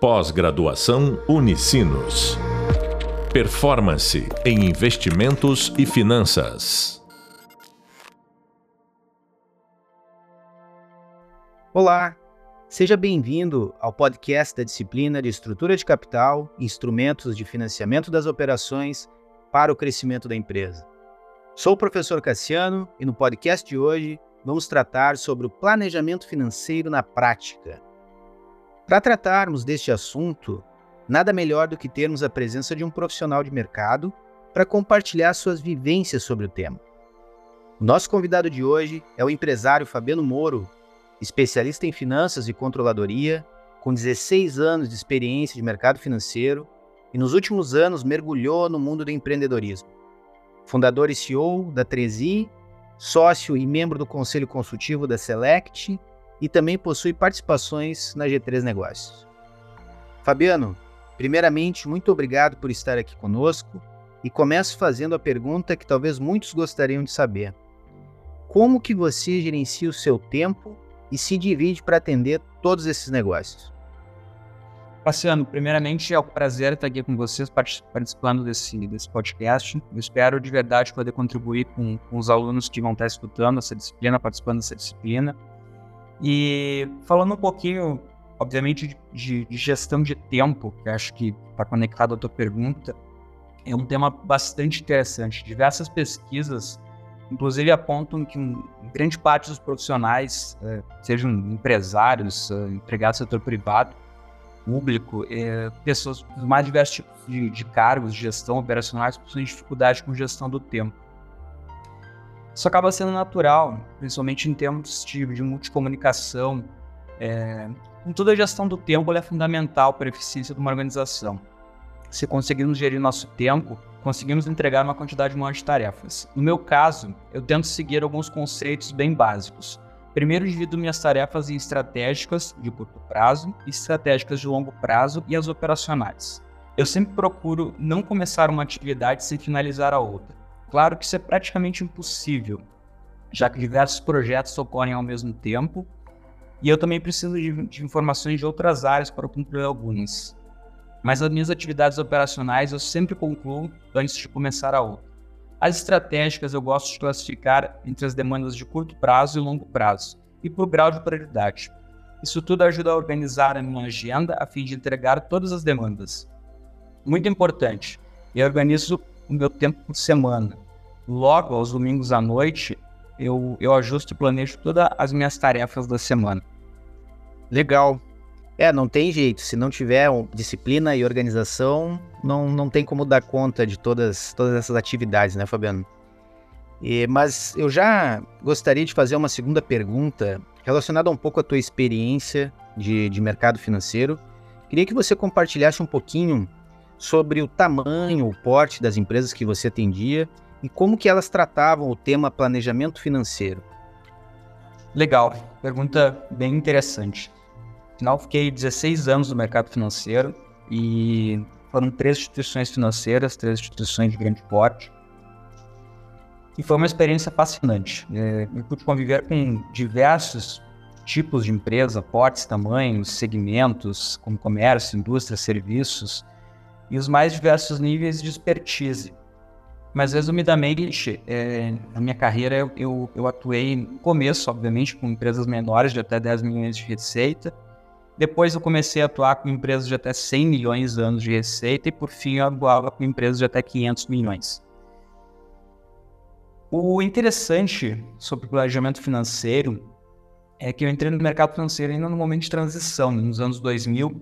Pós-graduação Unicinos. Performance em investimentos e finanças. Olá, seja bem-vindo ao podcast da disciplina de Estrutura de Capital e Instrumentos de Financiamento das Operações para o Crescimento da Empresa. Sou o professor Cassiano e no podcast de hoje vamos tratar sobre o planejamento financeiro na prática para tratarmos deste assunto, nada melhor do que termos a presença de um profissional de mercado para compartilhar suas vivências sobre o tema. O nosso convidado de hoje é o empresário Fabiano Moro, especialista em finanças e controladoria, com 16 anos de experiência de mercado financeiro e nos últimos anos mergulhou no mundo do empreendedorismo. Fundador e CEO da Trezi, sócio e membro do conselho consultivo da Select e também possui participações na G3 Negócios. Fabiano, primeiramente, muito obrigado por estar aqui conosco e começo fazendo a pergunta que talvez muitos gostariam de saber. Como que você gerencia o seu tempo e se divide para atender todos esses negócios? Passeano, primeiramente é um prazer estar aqui com vocês participando desse, desse podcast. Eu espero de verdade poder contribuir com, com os alunos que vão estar escutando essa disciplina, participando dessa disciplina. E falando um pouquinho, obviamente, de, de gestão de tempo, que acho que está conectado à tua pergunta, é um tema bastante interessante. Diversas pesquisas, inclusive, apontam que grande parte dos profissionais, é, sejam empresários, é, empregados do setor privado, público, é, pessoas dos mais diversos tipos de, de cargos de gestão operacionais possuem dificuldade com gestão do tempo. Isso acaba sendo natural, principalmente em termos de, de multicomunicação. É, com toda a gestão do tempo, ela é fundamental para a eficiência de uma organização. Se conseguirmos gerir nosso tempo, conseguimos entregar uma quantidade maior de tarefas. No meu caso, eu tento seguir alguns conceitos bem básicos. Primeiro, divido minhas tarefas em estratégicas de curto prazo, estratégicas de longo prazo e as operacionais. Eu sempre procuro não começar uma atividade sem finalizar a outra. Claro que isso é praticamente impossível, já que diversos projetos ocorrem ao mesmo tempo e eu também preciso de, de informações de outras áreas para concluir algumas. Mas as minhas atividades operacionais eu sempre concluo antes de começar a outra. As estratégicas eu gosto de classificar entre as demandas de curto prazo e longo prazo, e por grau de prioridade. Isso tudo ajuda a organizar a minha agenda a fim de entregar todas as demandas. Muito importante, eu organizo o meu tempo por semana. Logo, aos domingos à noite, eu, eu ajusto e planejo todas as minhas tarefas da semana. Legal. É, não tem jeito. Se não tiver disciplina e organização, não, não tem como dar conta de todas, todas essas atividades, né, Fabiano? E, mas eu já gostaria de fazer uma segunda pergunta relacionada um pouco à tua experiência de, de mercado financeiro. Queria que você compartilhasse um pouquinho sobre o tamanho, o porte das empresas que você atendia e como que elas tratavam o tema planejamento financeiro. Legal, pergunta bem interessante. Afinal, fiquei 16 anos no mercado financeiro e foram três instituições financeiras, três instituições de grande porte. E foi uma experiência fascinante. É, eu pude conviver com diversos tipos de empresa, portes, tamanhos, segmentos, como comércio, indústria, serviços, e os mais diversos níveis de expertise. Mas, resumidamente, é, na minha carreira eu, eu, eu, atuei no começo, obviamente, com empresas menores de até 10 milhões de receita. Depois eu comecei a atuar com empresas de até 100 milhões de anos de receita e, por fim, eu atuava com empresas de até 500 milhões. O interessante sobre o planejamento financeiro é que eu entrei no mercado financeiro ainda no momento de transição, nos anos 2000,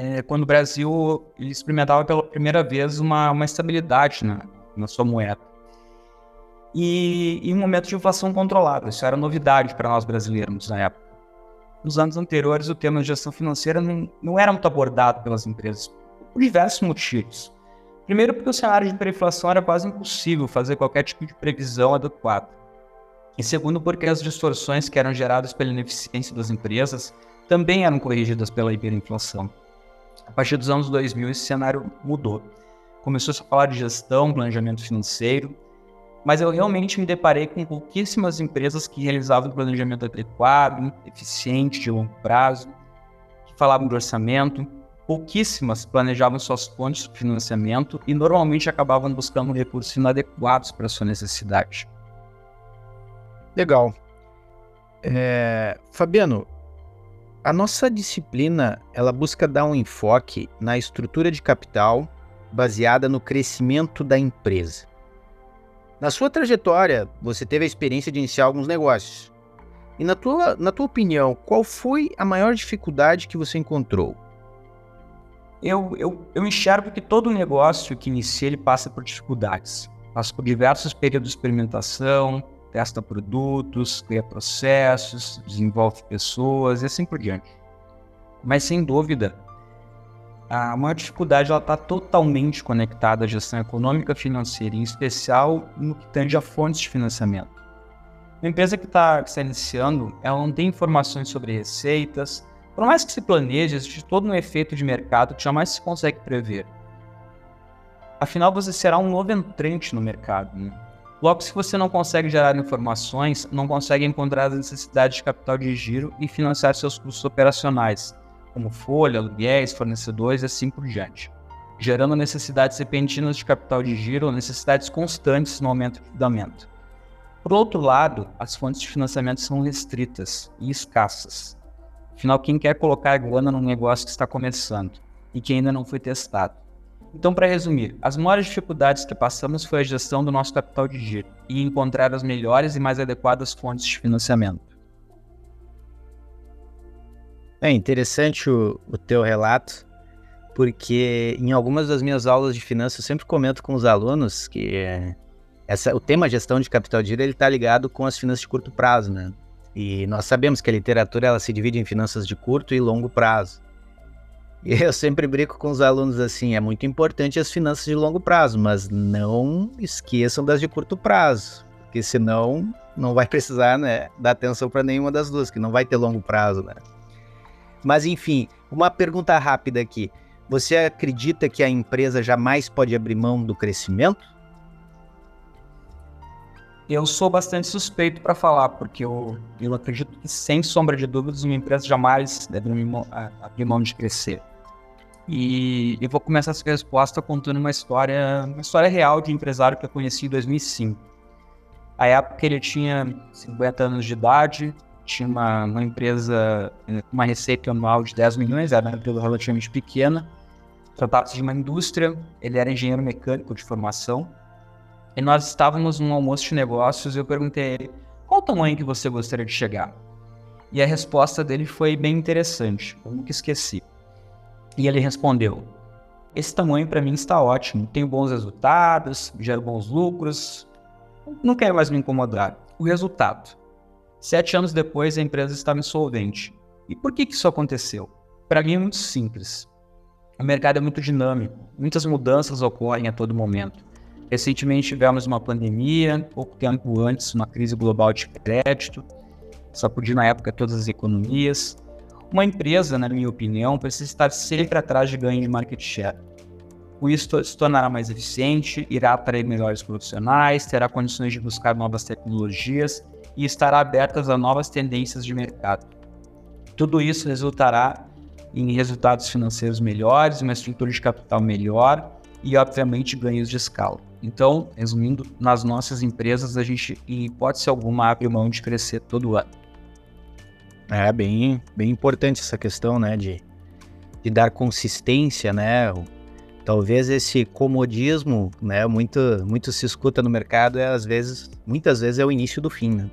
é, quando o Brasil experimentava pela primeira vez uma, uma estabilidade na, na sua moeda. E, em um momento de inflação controlada, isso era novidade para nós brasileiros na época. Nos anos anteriores, o tema de gestão financeira não, não era muito abordado pelas empresas, por diversos motivos. Primeiro, porque o cenário de hiperinflação era quase impossível fazer qualquer tipo de previsão adequada. E segundo, porque as distorções que eram geradas pela ineficiência das empresas também eram corrigidas pela hiperinflação. A partir dos anos 2000, esse cenário mudou. Começou -se a falar de gestão, planejamento financeiro, mas eu realmente me deparei com pouquíssimas empresas que realizavam planejamento adequado, eficiente, de longo prazo, que falavam de orçamento, pouquíssimas planejavam suas fontes de financiamento e normalmente acabavam buscando recursos inadequados para sua necessidade. Legal. É, Fabiano, a nossa disciplina ela busca dar um enfoque na estrutura de capital baseada no crescimento da empresa. Na sua trajetória, você teve a experiência de iniciar alguns negócios. E na tua, na tua opinião, qual foi a maior dificuldade que você encontrou? Eu, eu, eu enxergo que todo negócio que inicia ele passa por dificuldades. Passa por diversos períodos de experimentação, testa produtos, cria processos, desenvolve pessoas e assim por diante. Mas sem dúvida, a maior dificuldade está totalmente conectada à gestão econômica financeira, em especial no que tange a fontes de financiamento. Uma empresa que está tá iniciando, ela não tem informações sobre receitas, por mais que se planeje, existe todo um efeito de mercado que jamais se consegue prever. Afinal, você será um novo entrante no mercado. Né? Logo, se você não consegue gerar informações, não consegue encontrar as necessidades de capital de giro e financiar seus custos operacionais, como folha, aluguéis, fornecedores e assim por diante, gerando necessidades repentinas de capital de giro ou necessidades constantes no aumento de endividamento. Por outro lado, as fontes de financiamento são restritas e escassas. Afinal, quem quer colocar grana num negócio que está começando e que ainda não foi testado? Então, para resumir, as maiores dificuldades que passamos foi a gestão do nosso capital de giro e encontrar as melhores e mais adequadas fontes de financiamento. É interessante o, o teu relato, porque em algumas das minhas aulas de finanças eu sempre comento com os alunos que essa, o tema gestão de capital de giro ele está ligado com as finanças de curto prazo, né? E nós sabemos que a literatura ela se divide em finanças de curto e longo prazo. Eu sempre brinco com os alunos assim, é muito importante as finanças de longo prazo, mas não esqueçam das de curto prazo, porque senão não vai precisar, né, dar atenção para nenhuma das duas, que não vai ter longo prazo, né? Mas enfim, uma pergunta rápida aqui. Você acredita que a empresa jamais pode abrir mão do crescimento? Eu sou bastante suspeito para falar, porque eu, eu acredito que, sem sombra de dúvidas, uma empresa jamais deve abrir mão de crescer. E eu vou começar essa resposta contando uma história, uma história real de um empresário que eu conheci em 2005. A época ele tinha 50 anos de idade, tinha uma, uma empresa com uma receita anual de 10 milhões, era uma empresa relativamente pequena, tratava-se de uma indústria, ele era engenheiro mecânico de formação, e nós estávamos num almoço de negócios e eu perguntei a ele qual o tamanho que você gostaria de chegar. E a resposta dele foi bem interessante, eu nunca esqueci. E ele respondeu: Esse tamanho para mim está ótimo, tenho bons resultados, gero bons lucros, não quero mais me incomodar. O resultado: sete anos depois a empresa estava insolvente. E por que, que isso aconteceu? Para mim é muito simples. O mercado é muito dinâmico, muitas mudanças ocorrem a todo momento. Recentemente tivemos uma pandemia, pouco tempo antes, uma crise global de crédito, sacudiu na época todas as economias. Uma empresa, na minha opinião, precisa estar sempre atrás de ganho de market share. Com isso, se tornará mais eficiente, irá atrair melhores profissionais, terá condições de buscar novas tecnologias e estará aberta a novas tendências de mercado. Tudo isso resultará em resultados financeiros melhores, uma estrutura de capital melhor e, obviamente, ganhos de escala. Então, resumindo, nas nossas empresas a gente, em hipótese alguma, abre mão de crescer todo ano. É bem, bem importante essa questão, né, de, de dar consistência, né? Talvez esse comodismo, né, muito, muito se escuta no mercado, é às vezes, muitas vezes é o início do fim, né?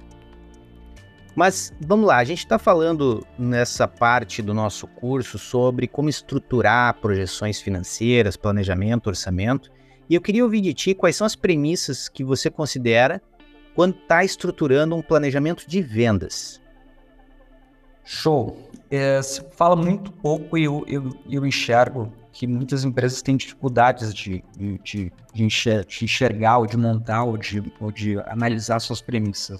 Mas vamos lá, a gente está falando nessa parte do nosso curso sobre como estruturar projeções financeiras, planejamento, orçamento. E eu queria ouvir de ti quais são as premissas que você considera quando está estruturando um planejamento de vendas. Show. É, fala muito pouco e eu, eu, eu, enxergo que muitas empresas têm dificuldades de, de, de, de enxergar, ou de montar, ou de, ou de analisar suas premissas.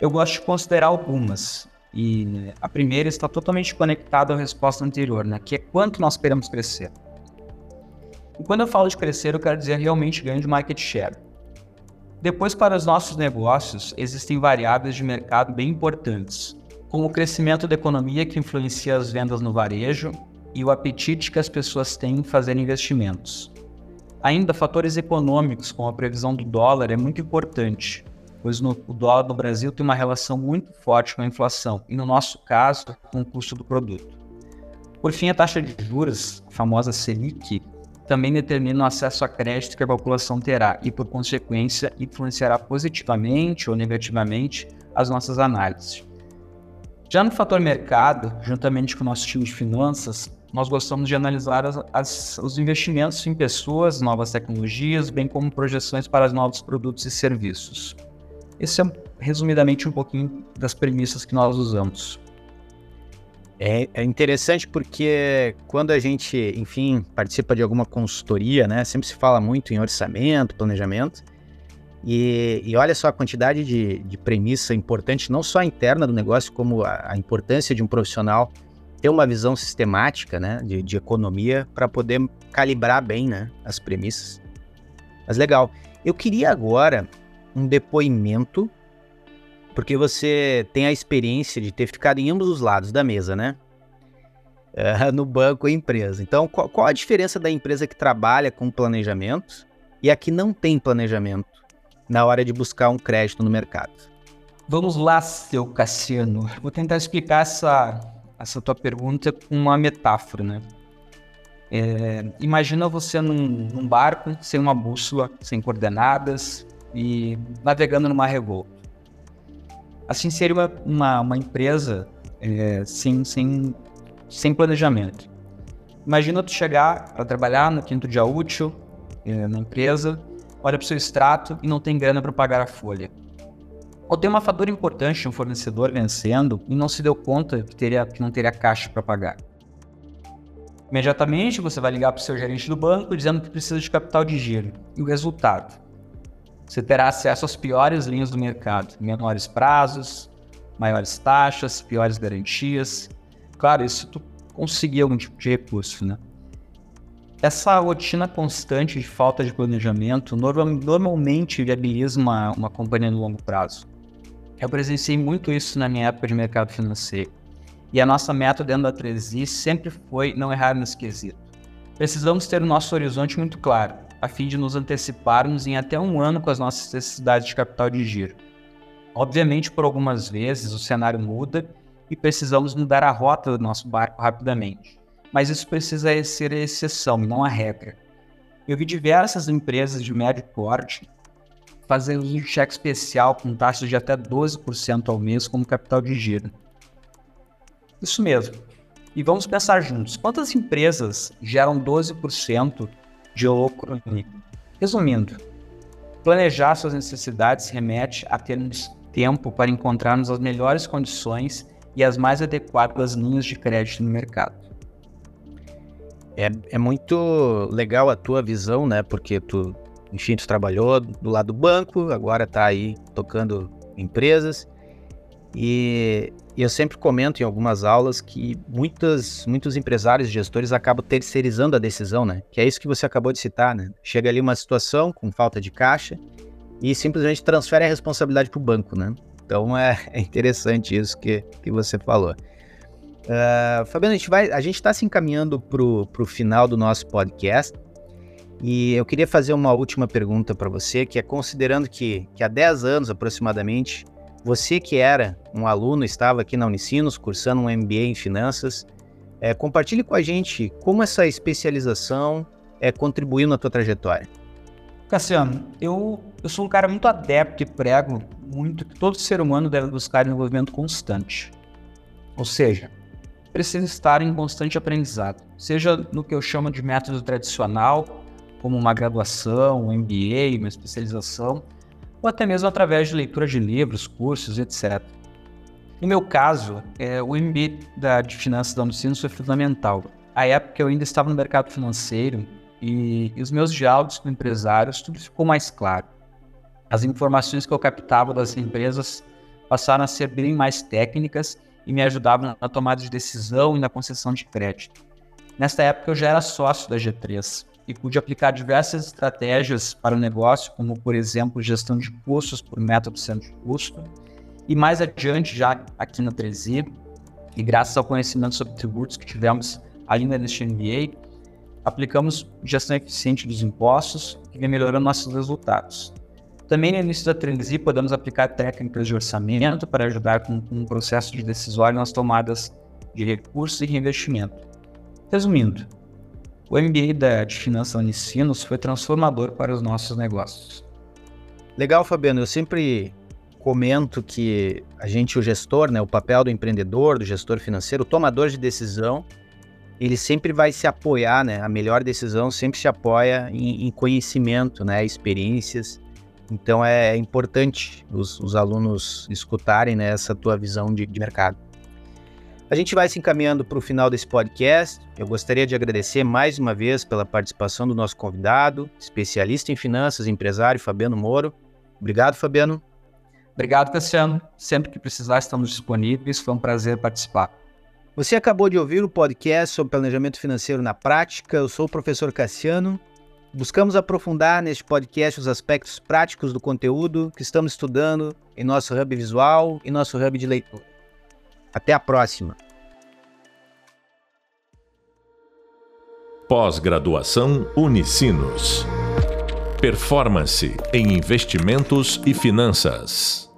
Eu gosto de considerar algumas. E a primeira está totalmente conectada à resposta anterior, né? que é quanto nós queremos crescer. E quando eu falo de crescer, eu quero dizer realmente ganho de market share. Depois, para os nossos negócios, existem variáveis de mercado bem importantes, como o crescimento da economia que influencia as vendas no varejo, e o apetite que as pessoas têm em fazer investimentos. Ainda, fatores econômicos, como a previsão do dólar, é muito importante, pois no, o dólar no Brasil tem uma relação muito forte com a inflação, e no nosso caso, com o custo do produto. Por fim, a taxa de juros, a famosa Selic, também determina o acesso a crédito que a população terá e, por consequência, influenciará positivamente ou negativamente as nossas análises. Já no fator mercado, juntamente com o nosso time de finanças, nós gostamos de analisar as, as, os investimentos em pessoas, novas tecnologias, bem como projeções para os novos produtos e serviços. Esse é, resumidamente, um pouquinho das premissas que nós usamos. É, é, interessante porque quando a gente, enfim, participa de alguma consultoria, né, sempre se fala muito em orçamento, planejamento, e, e olha só a quantidade de, de premissa importante, não só interna do negócio, como a, a importância de um profissional ter uma visão sistemática né, de, de economia para poder calibrar bem né, as premissas. Mas legal. Eu queria agora um depoimento, porque você tem a experiência de ter ficado em ambos os lados da mesa, né? Uh, no banco e empresa. Então, qual, qual a diferença da empresa que trabalha com planejamento e a que não tem planejamento? Na hora de buscar um crédito no mercado. Vamos lá, seu Cassiano. Vou tentar explicar essa, essa tua pergunta com uma metáfora, né? É, imagina você num, num, barco sem uma bússola, sem coordenadas e navegando numa revolta. Assim seria uma, uma, uma empresa é, sem, sem, sem planejamento. Imagina tu chegar para trabalhar no quinto dia útil é, na empresa olha para o seu extrato e não tem grana para pagar a folha. Ou tem uma fatura importante, um fornecedor vencendo e não se deu conta que, teria, que não teria caixa para pagar. Imediatamente você vai ligar para o seu gerente do banco dizendo que precisa de capital de giro. E o resultado? Você terá acesso às piores linhas do mercado, menores prazos, maiores taxas, piores garantias. Claro, isso tu conseguir algum tipo de recurso, né? Essa rotina constante de falta de planejamento normalmente viabiliza uma, uma companhia no longo prazo. Eu presenciei muito isso na minha época de mercado financeiro. E a nossa meta dentro da 3i sempre foi não errar nesse quesito. Precisamos ter o nosso horizonte muito claro, a fim de nos anteciparmos em até um ano com as nossas necessidades de capital de giro. Obviamente, por algumas vezes, o cenário muda e precisamos mudar a rota do nosso barco rapidamente mas isso precisa ser a exceção, não a regra. Eu vi diversas empresas de médio porte fazendo um cheque especial com taxas de até 12% ao mês como capital de giro. Isso mesmo. E vamos pensar juntos. Quantas empresas geram 12% de lucro líquido? Resumindo, planejar suas necessidades remete a termos tempo para encontrarmos as melhores condições e as mais adequadas linhas de crédito no mercado. É, é muito legal a tua visão, né? Porque tu, enfim, tu trabalhou do lado do banco, agora tá aí tocando empresas. E, eu sempre comento em algumas aulas que muitas, muitos empresários e gestores acabam terceirizando a decisão, né? Que é isso que você acabou de citar, né? Chega ali uma situação com falta de caixa e simplesmente transfere a responsabilidade para o banco, né? Então é, é interessante isso que, que você falou. Uh, Fabiano, a gente vai, a gente está se encaminhando para o final do nosso podcast e eu queria fazer uma última pergunta para você, que é considerando que, que há 10 anos aproximadamente, você que era um aluno, estava aqui na Unicinos cursando um MBA em finanças, é, compartilhe com a gente como essa especialização é, contribuiu na tua trajetória. Cassiano, eu, eu sou um cara muito adepto e prego muito que todo ser humano deve buscar desenvolvimento constante. Ou seja, precisa estar em constante aprendizado, seja no que eu chamo de método tradicional, como uma graduação, um MBA, uma especialização, ou até mesmo através de leitura de livros, cursos, etc. No meu caso, é, o MBA da, de Finanças da Unicinos foi fundamental. A época eu ainda estava no mercado financeiro e, e os meus diálogos com empresários, tudo ficou mais claro. As informações que eu captava das empresas passaram a ser bem mais técnicas e me ajudavam na tomada de decisão e na concessão de crédito. Nesta época eu já era sócio da G3 e pude aplicar diversas estratégias para o negócio, como por exemplo gestão de custos por método centro de custo. E mais adiante, já aqui na 3i, e graças ao conhecimento sobre tributos que tivemos ainda neste MBA, aplicamos gestão eficiente dos impostos, que vem melhorando nossos resultados. Também no início da transi podemos aplicar técnicas de orçamento para ajudar com, com o processo de decisório nas tomadas de recursos e reinvestimento. Resumindo, o MBA da, de Finanças Unicinos foi transformador para os nossos negócios. Legal, Fabiano. Eu sempre comento que a gente, o gestor, né, o papel do empreendedor, do gestor financeiro, o tomador de decisão, ele sempre vai se apoiar, né? A melhor decisão sempre se apoia em, em conhecimento, né? Experiências. Então é importante os, os alunos escutarem né, essa tua visão de, de mercado. A gente vai se encaminhando para o final desse podcast. Eu gostaria de agradecer mais uma vez pela participação do nosso convidado, especialista em finanças, empresário Fabiano Moro. Obrigado, Fabiano. Obrigado, Cassiano. Sempre que precisar, estamos disponíveis. Foi um prazer participar. Você acabou de ouvir o podcast sobre planejamento financeiro na prática. Eu sou o professor Cassiano. Buscamos aprofundar neste podcast os aspectos práticos do conteúdo que estamos estudando em nosso hub visual e nosso hub de leitura. Até a próxima! Pós-graduação Unicinos. Performance em investimentos e finanças.